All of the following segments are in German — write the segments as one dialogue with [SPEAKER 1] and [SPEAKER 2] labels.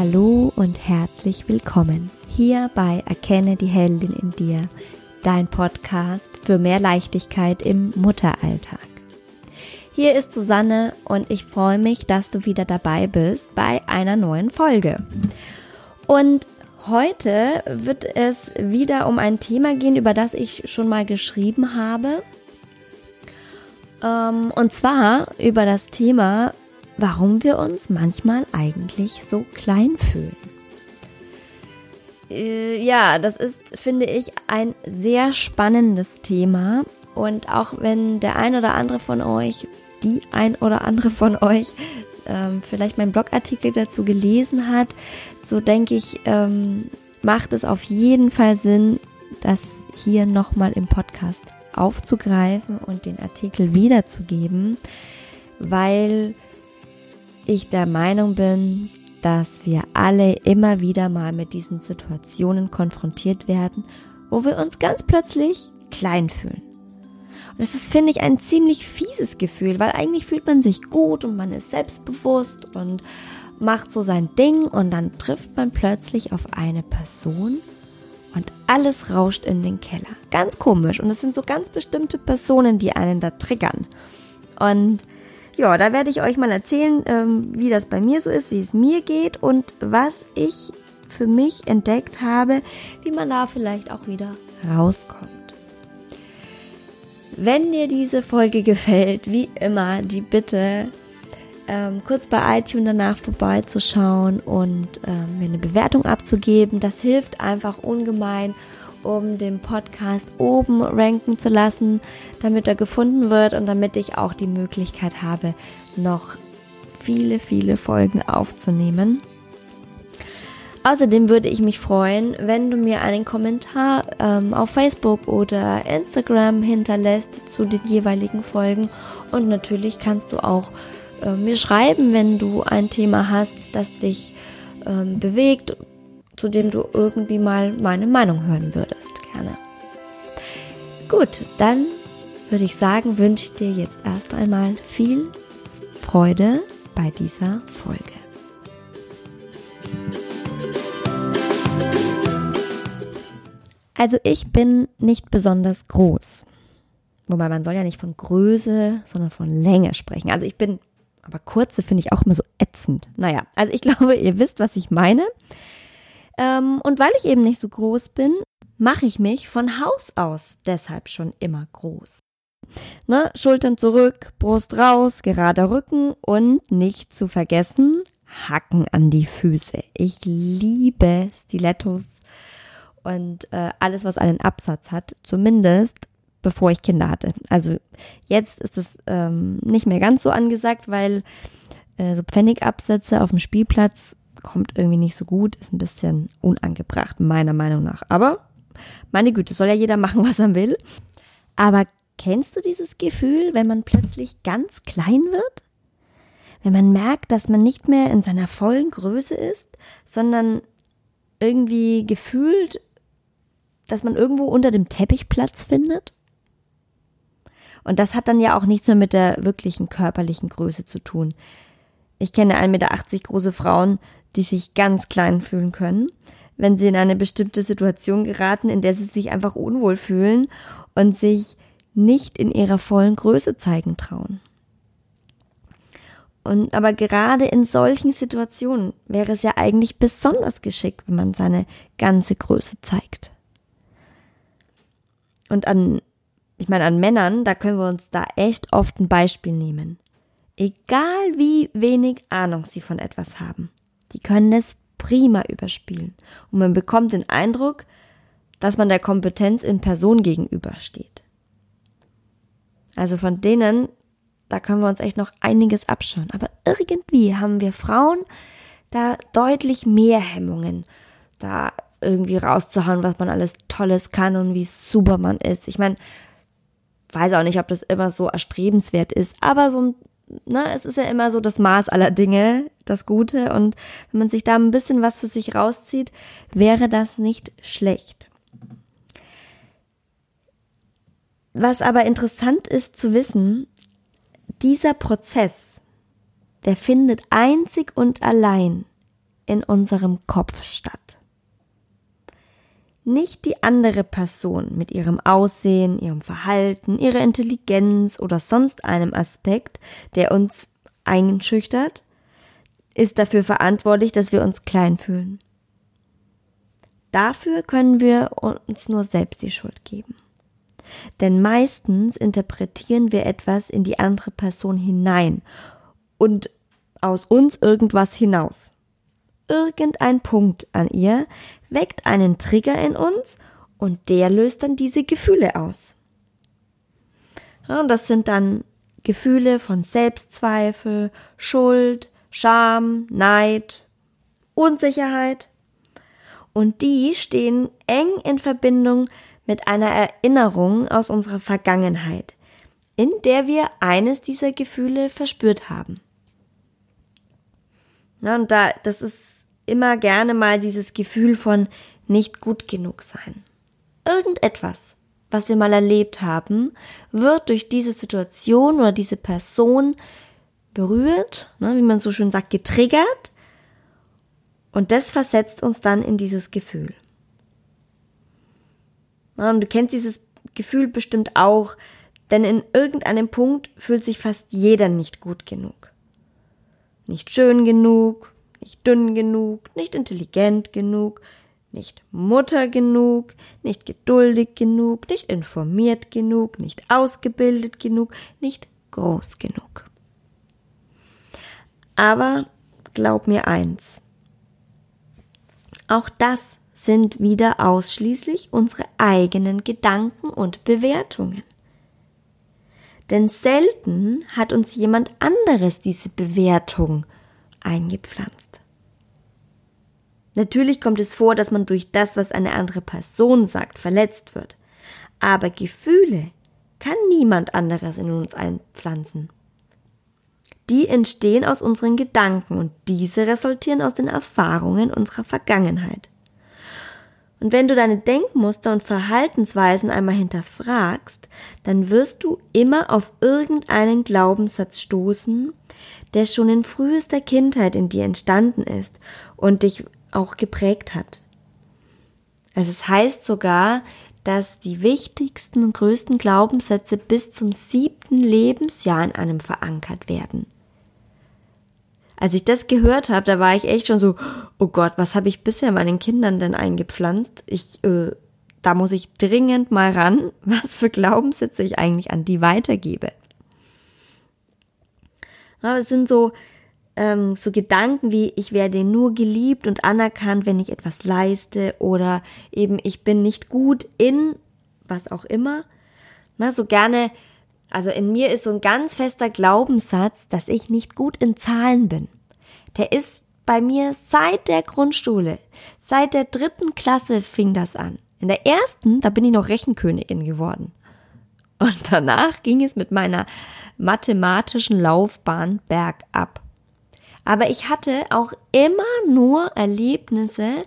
[SPEAKER 1] Hallo und herzlich willkommen hier bei Erkenne die Heldin in dir, dein Podcast für mehr Leichtigkeit im Mutteralltag. Hier ist Susanne und ich freue mich, dass du wieder dabei bist bei einer neuen Folge. Und heute wird es wieder um ein Thema gehen, über das ich schon mal geschrieben habe. Ähm, und zwar über das Thema, warum wir uns manchmal eigentlich so klein fühlen. Äh, ja, das ist, finde ich, ein sehr spannendes Thema. Und auch wenn der ein oder andere von euch, die ein oder andere von euch, ähm, vielleicht meinen Blogartikel dazu gelesen hat, so denke ich, ähm, macht es auf jeden Fall Sinn, das hier nochmal im Podcast aufzugreifen und den Artikel wiederzugeben, weil ich der Meinung bin, dass wir alle immer wieder mal mit diesen Situationen konfrontiert werden, wo wir uns ganz plötzlich klein fühlen. Und das ist, finde ich, ein ziemlich fieses Gefühl, weil eigentlich fühlt man sich gut und man ist selbstbewusst und macht so sein Ding und dann trifft man plötzlich auf eine Person und alles rauscht in den Keller. Ganz komisch. Und es sind so ganz bestimmte Personen, die einen da triggern. Und ja, da werde ich euch mal erzählen, ähm, wie das bei mir so ist, wie es mir geht und was ich für mich entdeckt habe, wie man da vielleicht auch wieder rauskommt. Wenn dir diese Folge gefällt, wie immer, die Bitte ähm, kurz bei iTunes danach vorbeizuschauen und ähm, mir eine Bewertung abzugeben. Das hilft einfach ungemein, um den Podcast oben ranken zu lassen, damit er gefunden wird und damit ich auch die Möglichkeit habe, noch viele, viele Folgen aufzunehmen. Außerdem würde ich mich freuen, wenn du mir einen Kommentar ähm, auf Facebook oder Instagram hinterlässt zu den jeweiligen Folgen. Und natürlich kannst du auch äh, mir schreiben, wenn du ein Thema hast, das dich ähm, bewegt, zu dem du irgendwie mal meine Meinung hören würdest. Gerne. Gut, dann würde ich sagen, wünsche ich dir jetzt erst einmal viel Freude bei dieser Folge. Also ich bin nicht besonders groß. Wobei man soll ja nicht von Größe, sondern von Länge sprechen. Also ich bin aber kurze finde ich auch immer so ätzend. Naja, also ich glaube, ihr wisst, was ich meine. Ähm, und weil ich eben nicht so groß bin, mache ich mich von Haus aus deshalb schon immer groß. Ne? Schultern zurück, Brust raus, gerader Rücken und nicht zu vergessen, Hacken an die Füße. Ich liebe Stilettos und äh, alles, was einen Absatz hat. Zumindest bevor ich Kinder hatte. Also jetzt ist es ähm, nicht mehr ganz so angesagt, weil äh, so Pfennigabsätze auf dem Spielplatz kommt irgendwie nicht so gut, ist ein bisschen unangebracht, meiner Meinung nach. Aber meine Güte, soll ja jeder machen, was er will. Aber kennst du dieses Gefühl, wenn man plötzlich ganz klein wird? Wenn man merkt, dass man nicht mehr in seiner vollen Größe ist, sondern irgendwie gefühlt, dass man irgendwo unter dem Teppich Platz findet? Und das hat dann ja auch nichts mehr mit der wirklichen körperlichen Größe zu tun. Ich kenne 1,80 Meter große Frauen, die sich ganz klein fühlen können, wenn sie in eine bestimmte Situation geraten, in der sie sich einfach unwohl fühlen und sich nicht in ihrer vollen Größe zeigen trauen. Und aber gerade in solchen Situationen wäre es ja eigentlich besonders geschickt, wenn man seine ganze Größe zeigt. Und an ich meine, an Männern, da können wir uns da echt oft ein Beispiel nehmen. Egal wie wenig Ahnung sie von etwas haben, die können es prima überspielen. Und man bekommt den Eindruck, dass man der Kompetenz in Person gegenübersteht. Also von denen, da können wir uns echt noch einiges abschauen. Aber irgendwie haben wir Frauen da deutlich mehr Hemmungen, da irgendwie rauszuhauen, was man alles Tolles kann und wie super man ist. Ich meine, weiß auch nicht, ob das immer so erstrebenswert ist, aber so ein, ne, es ist ja immer so das Maß aller Dinge, das Gute und wenn man sich da ein bisschen was für sich rauszieht, wäre das nicht schlecht. Was aber interessant ist zu wissen, dieser Prozess, der findet einzig und allein in unserem Kopf statt. Nicht die andere Person mit ihrem Aussehen, ihrem Verhalten, ihrer Intelligenz oder sonst einem Aspekt, der uns einschüchtert, ist dafür verantwortlich, dass wir uns klein fühlen. Dafür können wir uns nur selbst die Schuld geben. Denn meistens interpretieren wir etwas in die andere Person hinein und aus uns irgendwas hinaus. Irgendein Punkt an ihr weckt einen Trigger in uns und der löst dann diese Gefühle aus. Ja, und das sind dann Gefühle von Selbstzweifel, Schuld, Scham, Neid, Unsicherheit. Und die stehen eng in Verbindung mit einer Erinnerung aus unserer Vergangenheit, in der wir eines dieser Gefühle verspürt haben. Na, und da, das ist immer gerne mal dieses Gefühl von nicht gut genug sein. Irgendetwas, was wir mal erlebt haben, wird durch diese Situation oder diese Person berührt, ne, wie man so schön sagt, getriggert. Und das versetzt uns dann in dieses Gefühl. Und du kennst dieses Gefühl bestimmt auch, denn in irgendeinem Punkt fühlt sich fast jeder nicht gut genug. Nicht schön genug, nicht dünn genug, nicht intelligent genug, nicht Mutter genug, nicht geduldig genug, nicht informiert genug, nicht ausgebildet genug, nicht groß genug. Aber glaub mir eins. Auch das sind wieder ausschließlich unsere eigenen Gedanken und Bewertungen. Denn selten hat uns jemand anderes diese Bewertung eingepflanzt. Natürlich kommt es vor, dass man durch das, was eine andere Person sagt, verletzt wird. Aber Gefühle kann niemand anderes in uns einpflanzen die entstehen aus unseren Gedanken und diese resultieren aus den Erfahrungen unserer Vergangenheit. Und wenn du deine Denkmuster und Verhaltensweisen einmal hinterfragst, dann wirst du immer auf irgendeinen Glaubenssatz stoßen, der schon in frühester Kindheit in dir entstanden ist und dich auch geprägt hat. Also es heißt sogar, dass die wichtigsten und größten Glaubenssätze bis zum siebten Lebensjahr in einem verankert werden als ich das gehört habe, da war ich echt schon so, oh Gott, was habe ich bisher meinen Kindern denn eingepflanzt? Ich, äh, da muss ich dringend mal ran, was für Glaubenssätze ich eigentlich an die weitergebe. Aber es sind so, ähm, so Gedanken wie, ich werde nur geliebt und anerkannt, wenn ich etwas leiste oder eben, ich bin nicht gut in was auch immer. Na, so gerne also in mir ist so ein ganz fester Glaubenssatz, dass ich nicht gut in Zahlen bin. Der ist bei mir seit der Grundschule, seit der dritten Klasse fing das an. In der ersten, da bin ich noch Rechenkönigin geworden. Und danach ging es mit meiner mathematischen Laufbahn bergab. Aber ich hatte auch immer nur Erlebnisse,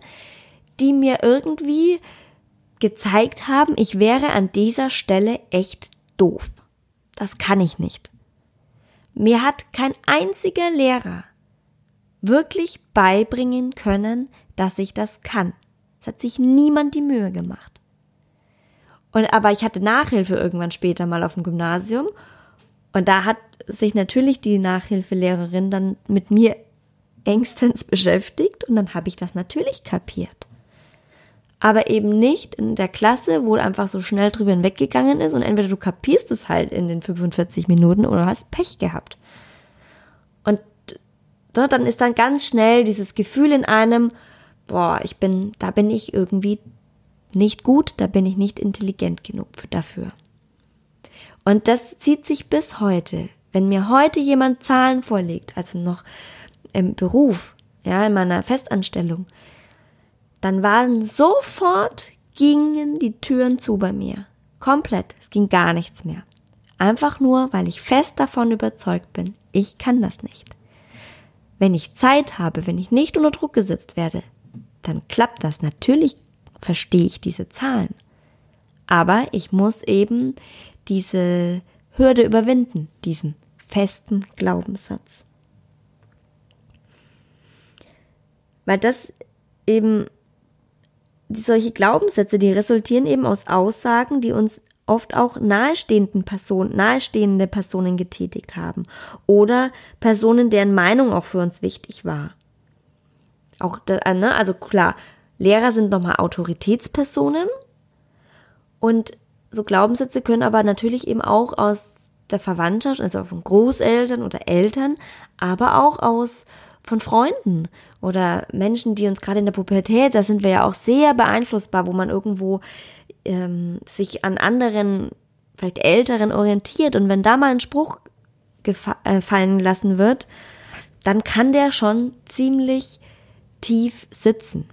[SPEAKER 1] die mir irgendwie gezeigt haben, ich wäre an dieser Stelle echt doof. Das kann ich nicht. Mir hat kein einziger Lehrer wirklich beibringen können, dass ich das kann. Es hat sich niemand die Mühe gemacht. Und aber ich hatte Nachhilfe irgendwann später mal auf dem Gymnasium. Und da hat sich natürlich die Nachhilfelehrerin dann mit mir engstens beschäftigt. Und dann habe ich das natürlich kapiert. Aber eben nicht in der Klasse, wo einfach so schnell drüber hinweggegangen ist. Und entweder du kapierst es halt in den 45 Minuten oder hast Pech gehabt. Und dann ist dann ganz schnell dieses Gefühl in einem, boah, ich bin, da bin ich irgendwie nicht gut, da bin ich nicht intelligent genug dafür. Und das zieht sich bis heute. Wenn mir heute jemand Zahlen vorlegt, also noch im Beruf, ja, in meiner Festanstellung, dann waren sofort gingen die Türen zu bei mir. Komplett. Es ging gar nichts mehr. Einfach nur, weil ich fest davon überzeugt bin, ich kann das nicht. Wenn ich Zeit habe, wenn ich nicht unter Druck gesetzt werde, dann klappt das. Natürlich verstehe ich diese Zahlen. Aber ich muss eben diese Hürde überwinden, diesen festen Glaubenssatz. Weil das eben solche Glaubenssätze, die resultieren eben aus Aussagen, die uns oft auch nahestehenden Personen, nahestehende Personen getätigt haben oder Personen, deren Meinung auch für uns wichtig war. Auch, ne, also klar, Lehrer sind nochmal Autoritätspersonen und so Glaubenssätze können aber natürlich eben auch aus der Verwandtschaft, also von Großeltern oder Eltern, aber auch aus von Freunden oder Menschen, die uns gerade in der Pubertät, da sind wir ja auch sehr beeinflussbar, wo man irgendwo ähm, sich an anderen, vielleicht Älteren orientiert und wenn da mal ein Spruch äh, fallen lassen wird, dann kann der schon ziemlich tief sitzen.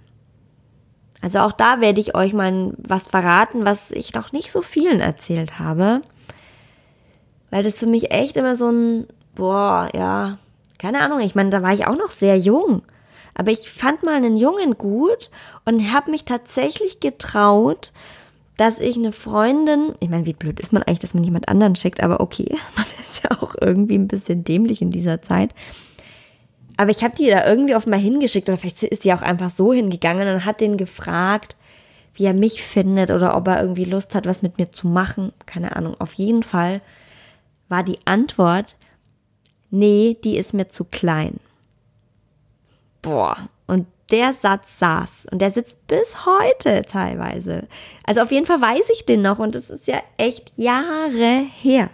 [SPEAKER 1] Also auch da werde ich euch mal was verraten, was ich noch nicht so vielen erzählt habe. Weil das für mich echt immer so ein, boah, ja, keine Ahnung, ich meine, da war ich auch noch sehr jung. Aber ich fand mal einen Jungen gut und habe mich tatsächlich getraut, dass ich eine Freundin, ich meine, wie blöd ist man eigentlich, dass man jemand anderen schickt, aber okay, man ist ja auch irgendwie ein bisschen dämlich in dieser Zeit. Aber ich habe die da irgendwie mal hingeschickt oder vielleicht ist die auch einfach so hingegangen und hat den gefragt, wie er mich findet oder ob er irgendwie Lust hat, was mit mir zu machen. Keine Ahnung. Auf jeden Fall war die Antwort, nee, die ist mir zu klein. Boah, und der Satz saß und der sitzt bis heute teilweise. Also auf jeden Fall weiß ich den noch und es ist ja echt Jahre her.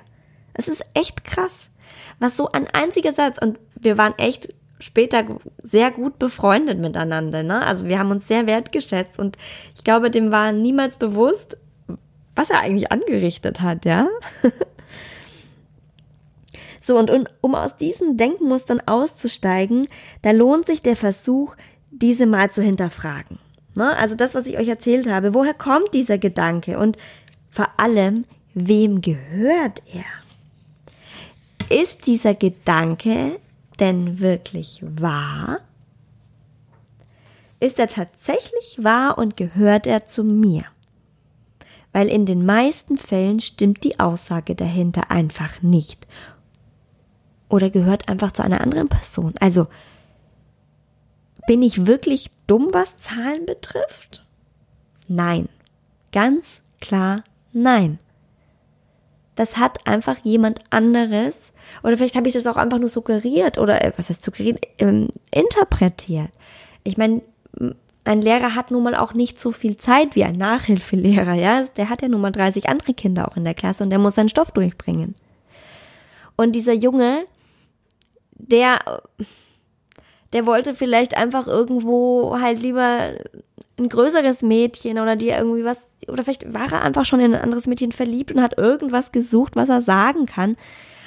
[SPEAKER 1] Es ist echt krass. Was so ein einziger Satz und wir waren echt später sehr gut befreundet miteinander, ne? Also wir haben uns sehr wertgeschätzt und ich glaube, dem war niemals bewusst, was er eigentlich angerichtet hat, ja? So, und, und um aus diesen Denkmustern auszusteigen, da lohnt sich der Versuch, diese mal zu hinterfragen. Ne? Also das, was ich euch erzählt habe, woher kommt dieser Gedanke und vor allem, wem gehört er? Ist dieser Gedanke denn wirklich wahr? Ist er tatsächlich wahr und gehört er zu mir? Weil in den meisten Fällen stimmt die Aussage dahinter einfach nicht oder gehört einfach zu einer anderen Person. Also bin ich wirklich dumm, was Zahlen betrifft? Nein. Ganz klar nein. Das hat einfach jemand anderes, oder vielleicht habe ich das auch einfach nur suggeriert oder äh, was heißt suggeriert, ähm, interpretiert. Ich meine, ein Lehrer hat nun mal auch nicht so viel Zeit wie ein Nachhilfelehrer, ja. Der hat ja nun mal 30 andere Kinder auch in der Klasse und der muss seinen Stoff durchbringen. Und dieser Junge, der, der wollte vielleicht einfach irgendwo halt lieber ein größeres Mädchen oder die irgendwie was, oder vielleicht war er einfach schon in ein anderes Mädchen verliebt und hat irgendwas gesucht, was er sagen kann.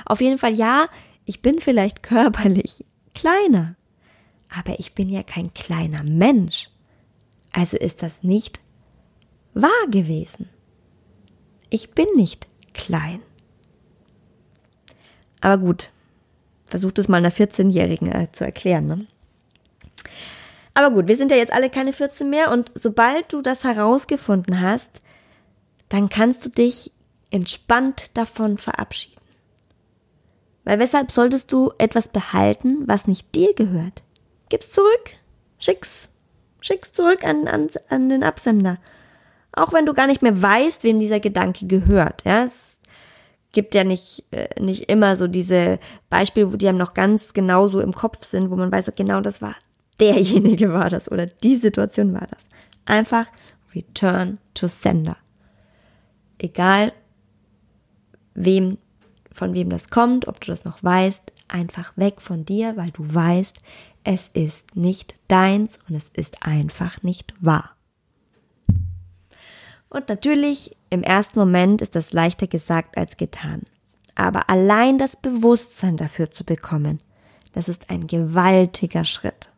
[SPEAKER 1] Auf jeden Fall, ja, ich bin vielleicht körperlich kleiner, aber ich bin ja kein kleiner Mensch. Also ist das nicht wahr gewesen. Ich bin nicht klein. Aber gut, versucht es mal einer 14-Jährigen äh, zu erklären. Ne? Aber gut, wir sind ja jetzt alle keine 14 mehr und sobald du das herausgefunden hast, dann kannst du dich entspannt davon verabschieden. Weil weshalb solltest du etwas behalten, was nicht dir gehört? Gib's zurück, schick's, schick's zurück an, an, an den Absender. Auch wenn du gar nicht mehr weißt, wem dieser Gedanke gehört. Ja, es gibt ja nicht, äh, nicht immer so diese Beispiele, wo die einem noch ganz genau so im Kopf sind, wo man weiß, genau das war derjenige war das oder die Situation war das. Einfach return to sender. Egal, wem, von wem das kommt, ob du das noch weißt, einfach weg von dir, weil du weißt, es ist nicht deins und es ist einfach nicht wahr. Und natürlich, im ersten Moment ist das leichter gesagt als getan. Aber allein das Bewusstsein dafür zu bekommen, das ist ein gewaltiger Schritt.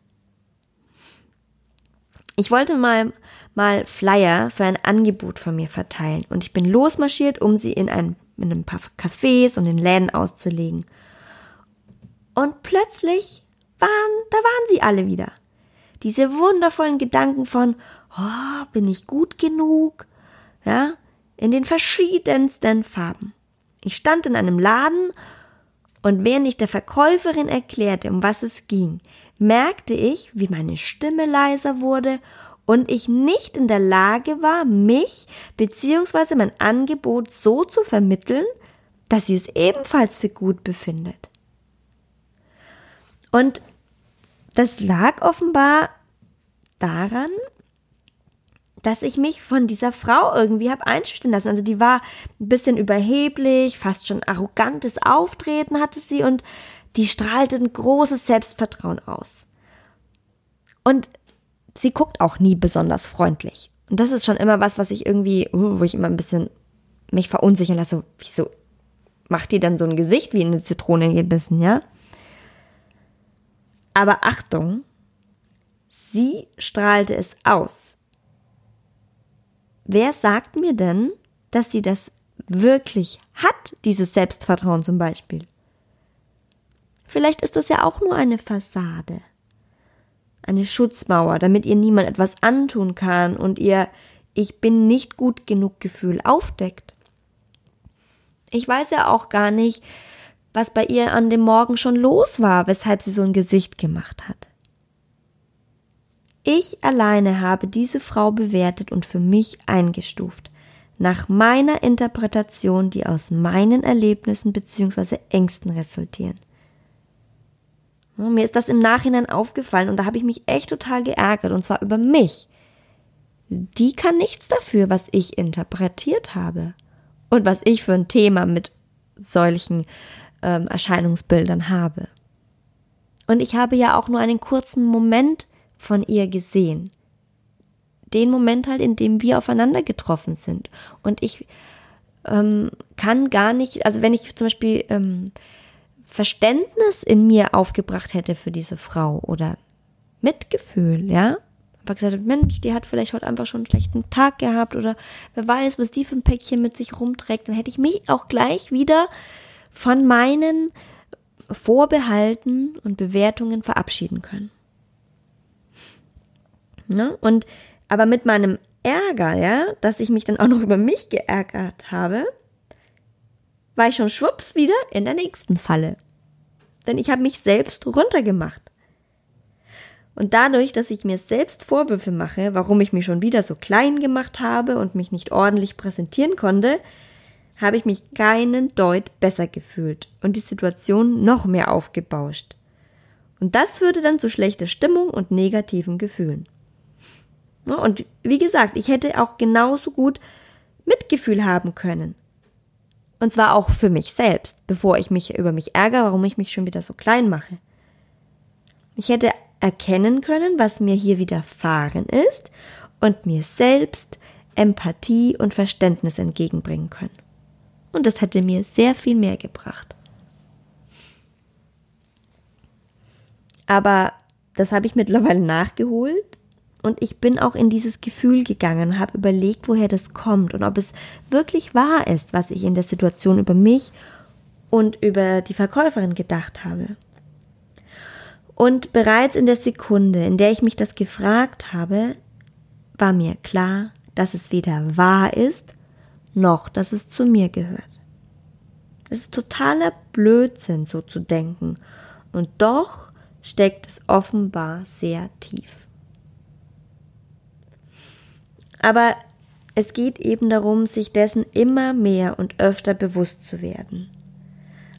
[SPEAKER 1] Ich wollte mal, mal Flyer für ein Angebot von mir verteilen und ich bin losmarschiert, um sie in ein, in ein paar Cafés und in Läden auszulegen. Und plötzlich waren, da waren sie alle wieder. Diese wundervollen Gedanken von, oh, bin ich gut genug? ja, in den verschiedensten Farben. Ich stand in einem Laden Und während ich der Verkäuferin erklärte, um was es ging, merkte ich, wie meine Stimme leiser wurde und ich nicht in der Lage war, mich bzw. mein Angebot so zu vermitteln, dass sie es ebenfalls für gut befindet. Und das lag offenbar daran, dass ich mich von dieser Frau irgendwie habe einschüchtern lassen. Also die war ein bisschen überheblich, fast schon arrogantes Auftreten hatte sie und die strahlte ein großes Selbstvertrauen aus. Und sie guckt auch nie besonders freundlich. Und das ist schon immer was, was ich irgendwie, uh, wo ich immer ein bisschen mich verunsichern lasse. Wieso macht die dann so ein Gesicht wie eine Zitrone gebissen, ja? Aber Achtung, sie strahlte es aus. Wer sagt mir denn, dass sie das wirklich hat, dieses Selbstvertrauen zum Beispiel? Vielleicht ist das ja auch nur eine Fassade, eine Schutzmauer, damit ihr niemand etwas antun kann und ihr ich bin nicht gut genug Gefühl aufdeckt. Ich weiß ja auch gar nicht, was bei ihr an dem Morgen schon los war, weshalb sie so ein Gesicht gemacht hat. Ich alleine habe diese Frau bewertet und für mich eingestuft, nach meiner Interpretation, die aus meinen Erlebnissen bzw. Ängsten resultieren. Mir ist das im Nachhinein aufgefallen und da habe ich mich echt total geärgert und zwar über mich. Die kann nichts dafür, was ich interpretiert habe und was ich für ein Thema mit solchen ähm, Erscheinungsbildern habe. Und ich habe ja auch nur einen kurzen Moment von ihr gesehen. Den Moment halt, in dem wir aufeinander getroffen sind. Und ich ähm, kann gar nicht, also wenn ich zum Beispiel ähm, Verständnis in mir aufgebracht hätte für diese Frau oder Mitgefühl, ja, einfach gesagt, Mensch, die hat vielleicht heute einfach schon einen schlechten Tag gehabt oder wer weiß, was die für ein Päckchen mit sich rumträgt, dann hätte ich mich auch gleich wieder von meinen Vorbehalten und Bewertungen verabschieden können. Ne? Und aber mit meinem Ärger, ja, dass ich mich dann auch noch über mich geärgert habe, war ich schon schwupps wieder in der nächsten Falle. Denn ich habe mich selbst runtergemacht. Und dadurch, dass ich mir selbst Vorwürfe mache, warum ich mich schon wieder so klein gemacht habe und mich nicht ordentlich präsentieren konnte, habe ich mich keinen Deut besser gefühlt und die Situation noch mehr aufgebauscht. Und das führte dann zu schlechter Stimmung und negativen Gefühlen. Und wie gesagt, ich hätte auch genauso gut Mitgefühl haben können. Und zwar auch für mich selbst, bevor ich mich über mich ärgere, warum ich mich schon wieder so klein mache. Ich hätte erkennen können, was mir hier widerfahren ist und mir selbst Empathie und Verständnis entgegenbringen können und das hätte mir sehr viel mehr gebracht. Aber das habe ich mittlerweile nachgeholt und ich bin auch in dieses Gefühl gegangen und habe überlegt, woher das kommt und ob es wirklich wahr ist, was ich in der Situation über mich und über die Verkäuferin gedacht habe. Und bereits in der Sekunde, in der ich mich das gefragt habe, war mir klar, dass es weder wahr ist, noch dass es zu mir gehört. Es ist totaler Blödsinn, so zu denken. Und doch steckt es offenbar sehr tief. Aber es geht eben darum, sich dessen immer mehr und öfter bewusst zu werden,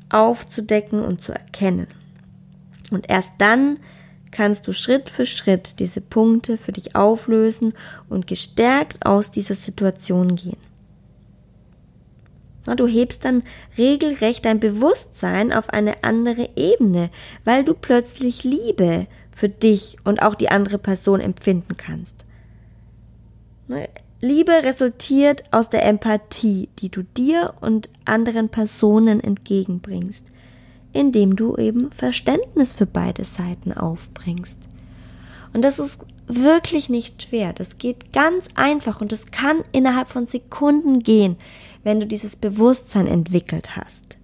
[SPEAKER 1] aufzudecken und zu erkennen. Und erst dann kannst du Schritt für Schritt diese Punkte für dich auflösen und gestärkt aus dieser Situation gehen. Du hebst dann regelrecht dein Bewusstsein auf eine andere Ebene, weil du plötzlich Liebe für dich und auch die andere Person empfinden kannst. Liebe resultiert aus der Empathie, die du dir und anderen Personen entgegenbringst, indem du eben Verständnis für beide Seiten aufbringst. Und das ist wirklich nicht schwer. Das geht ganz einfach und es kann innerhalb von Sekunden gehen, wenn du dieses Bewusstsein entwickelt hast.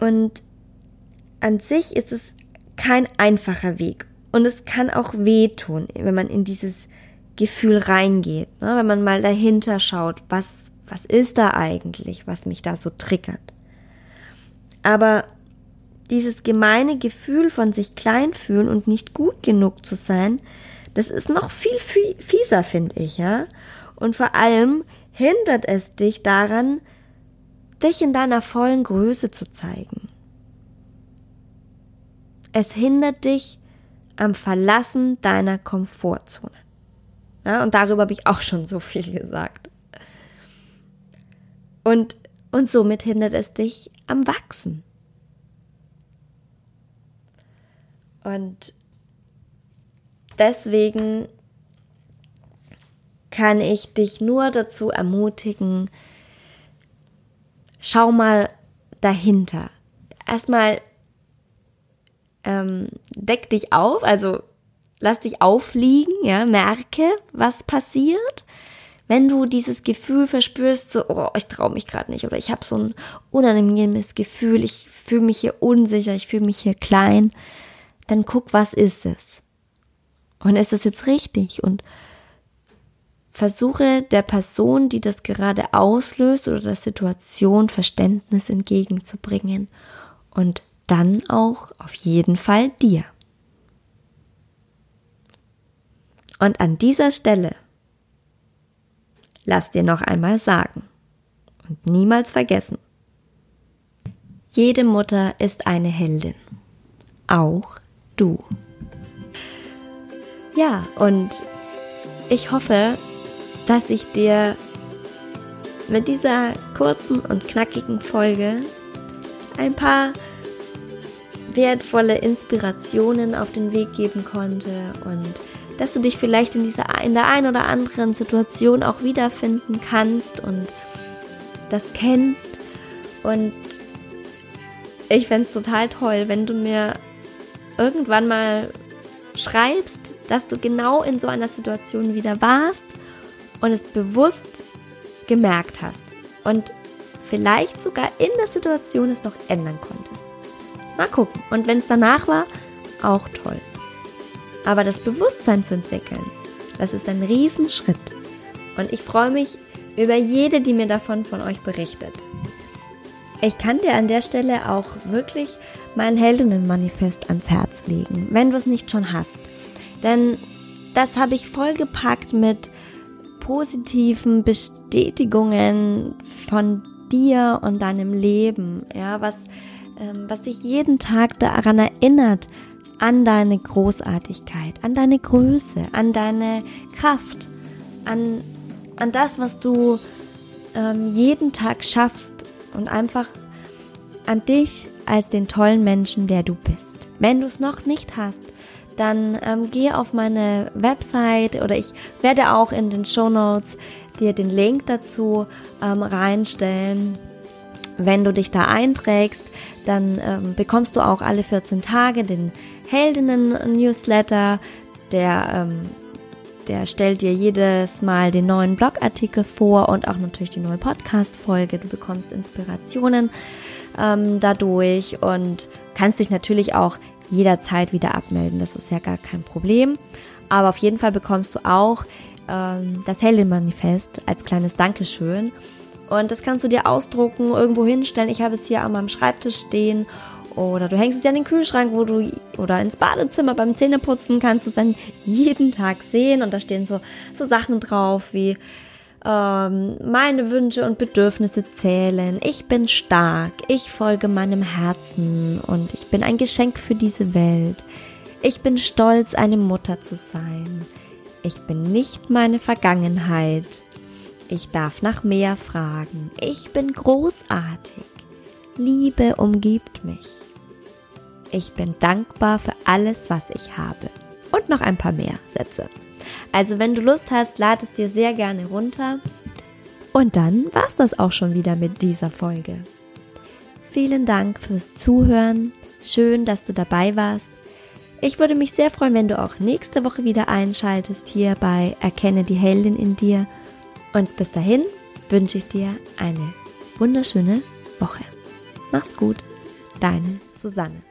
[SPEAKER 1] Und an sich ist es kein einfacher Weg. Und es kann auch wehtun, wenn man in dieses Gefühl reingeht. Ne? Wenn man mal dahinter schaut, was was ist da eigentlich, was mich da so triggert. Aber dieses gemeine Gefühl von sich klein fühlen und nicht gut genug zu sein, das ist noch viel fieser, finde ich, ja. Und vor allem hindert es dich daran, dich in deiner vollen Größe zu zeigen. Es hindert dich am Verlassen deiner Komfortzone. Ja, und darüber habe ich auch schon so viel gesagt. Und, und somit hindert es dich am Wachsen. Und deswegen kann ich dich nur dazu ermutigen, schau mal dahinter. Erstmal ähm, deck dich auf, also lass dich aufliegen, ja, merke, was passiert. Wenn du dieses Gefühl verspürst, so, oh, ich traue mich gerade nicht oder ich habe so ein unangenehmes Gefühl, ich fühle mich hier unsicher, ich fühle mich hier klein, dann guck, was ist es? Und ist es jetzt richtig? Und versuche der Person, die das gerade auslöst oder der Situation Verständnis entgegenzubringen und dann auch auf jeden Fall dir. Und an dieser Stelle lass dir noch einmal sagen und niemals vergessen, jede Mutter ist eine Heldin, auch du. Ja, und ich hoffe, dass ich dir mit dieser kurzen und knackigen Folge ein paar wertvolle Inspirationen auf den Weg geben konnte und dass du dich vielleicht in dieser in der ein oder anderen Situation auch wiederfinden kannst und das kennst und ich fände es total toll, wenn du mir irgendwann mal schreibst, dass du genau in so einer Situation wieder warst und es bewusst gemerkt hast und vielleicht sogar in der Situation es noch ändern konntest. Mal gucken. Und wenn es danach war, auch toll. Aber das Bewusstsein zu entwickeln, das ist ein Riesenschritt. Und ich freue mich über jede, die mir davon von euch berichtet. Ich kann dir an der Stelle auch wirklich mein Heldinnenmanifest ans Herz legen, wenn du es nicht schon hast. Denn das habe ich vollgepackt mit positiven Bestätigungen von dir und deinem Leben, ja, was, was dich jeden Tag daran erinnert, an deine Großartigkeit, an deine Größe, an deine Kraft, an, an das, was du ähm, jeden Tag schaffst und einfach an dich als den tollen Menschen, der du bist. Wenn du es noch nicht hast, dann ähm, geh auf meine Website oder ich werde auch in den Show Notes dir den Link dazu ähm, reinstellen. Wenn du dich da einträgst, dann ähm, bekommst du auch alle 14 Tage den Heldinnen-Newsletter, der, ähm, der stellt dir jedes Mal den neuen Blogartikel vor und auch natürlich die neue Podcast-Folge. Du bekommst Inspirationen ähm, dadurch und kannst dich natürlich auch jederzeit wieder abmelden. Das ist ja gar kein Problem. Aber auf jeden Fall bekommst du auch ähm, das Heldin-Manifest als kleines Dankeschön. Und das kannst du dir ausdrucken, irgendwo hinstellen. Ich habe es hier an meinem Schreibtisch stehen. Oder du hängst es ja in den Kühlschrank, wo du oder ins Badezimmer beim Zähneputzen kannst du es dann jeden Tag sehen. Und da stehen so, so Sachen drauf wie ähm, meine Wünsche und Bedürfnisse zählen. Ich bin stark, ich folge meinem Herzen und ich bin ein Geschenk für diese Welt. Ich bin stolz, eine Mutter zu sein. Ich bin nicht meine Vergangenheit. Ich darf nach mehr fragen. Ich bin großartig. Liebe umgibt mich. Ich bin dankbar für alles, was ich habe. Und noch ein paar mehr Sätze. Also wenn du Lust hast, lad es dir sehr gerne runter. Und dann war's das auch schon wieder mit dieser Folge. Vielen Dank fürs Zuhören. Schön, dass du dabei warst. Ich würde mich sehr freuen, wenn du auch nächste Woche wieder einschaltest hier bei Erkenne die Heldin in dir. Und bis dahin wünsche ich dir eine wunderschöne Woche. Mach's gut, deine Susanne.